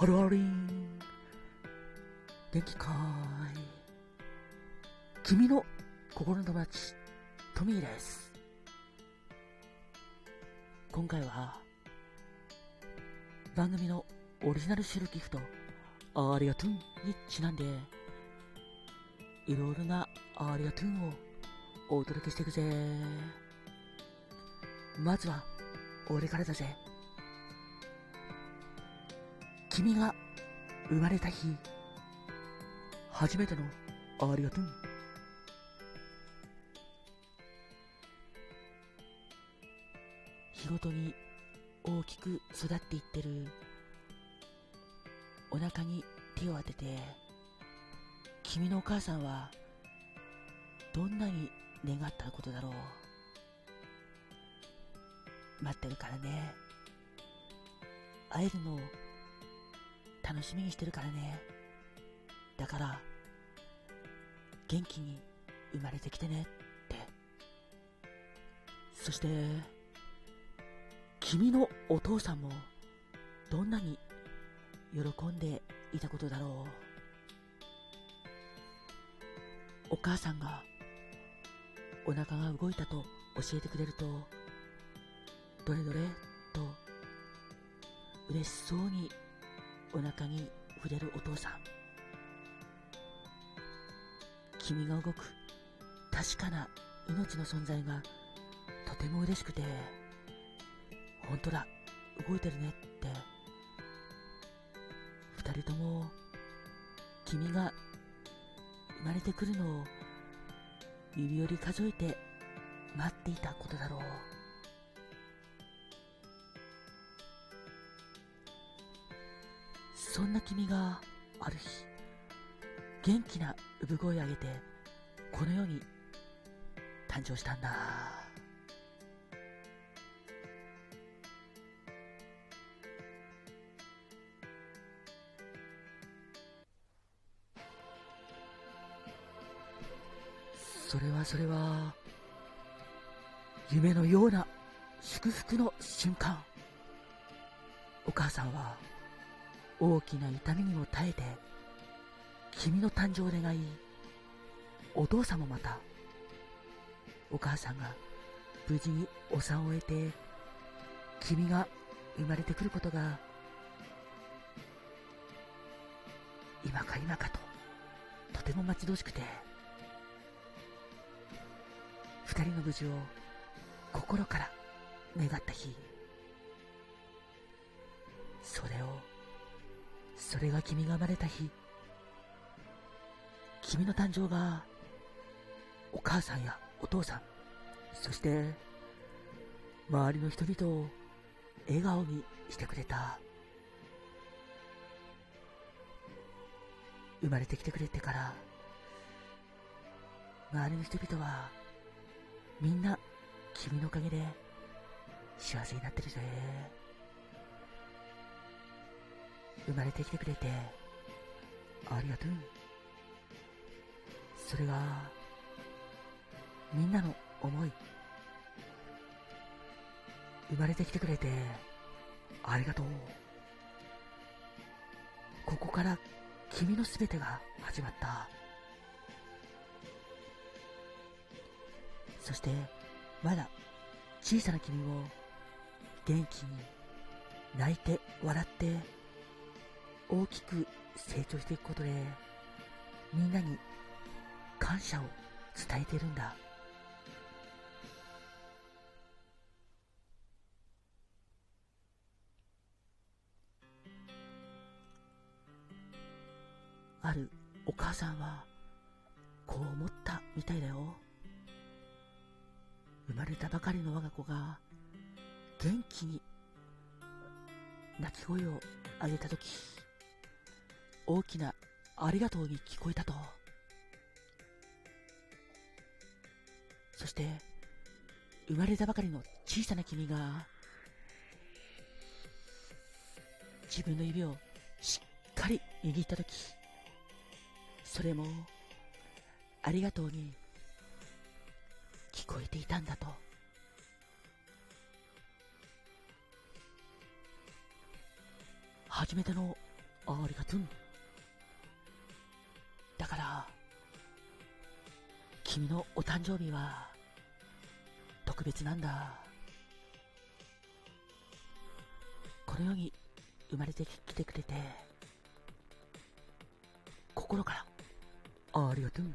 ハローリン元気かーい君の心の友達トミーです。今回は番組のオリジナルシルギフトありがとうにちなんでいろいろなありがとうをお届けしていくぜ。まずは俺からだぜ。君が生まれた日初めてのありがとう。日ごとに大きく育っていってるお腹に手を当てて君のお母さんはどんなに願ったことだろう。待ってるからね。会えるのを楽しみにしてるからね。だから元気に生まれてきてねって。そして君のお父さんもどんなに喜んでいたことだろう。お母さんがお腹が動いたと教えてくれるとどれどれと嬉しそうにお腹に触れるお父さん。君が動く確かな命の存在がとても嬉しくて本当だ動いてるねって。二人とも君が生まれてくるのを指折り数えて待っていたことだろう。そんな君がある日元気な産声を上げてこの世に誕生したんだ。それはそれは夢のような祝福の瞬間。お母さんは大きな痛みにも耐えて君の誕生を願いお父さんもまたお母さんが無事にお産を終えて君が生まれてくることが今か今かととても待ち遠しくて二人の無事を心から願った日それをそれが君が生まれた日君の誕生がお母さんやお父さんそして周りの人々を笑顔にしてくれた生まれてきてくれてから周りの人々はみんな君のおかげで幸せになってるぜ。生まれてきてくれてありがとう。それがみんなの思い。生まれてきてくれてありがとう。ここから君のすべてが始まった。そしてまだ小さな君も元気に泣いて笑って大きく成長していくことでみんなに感謝を伝えてるんだ。あるお母さんはこう思ったみたいだよ。生まれたばかりの我が子が元気に泣き声を上げたとき大きなありがとうに聞こえたとそして生まれたばかりの小さな君が自分の指をしっかり握ったときそれもありがとうに聞こえていたんだと初めてのありがとう。から、君のお誕生日は、特別なんだ。この世に生まれてきてくれて、心から、ありがとう。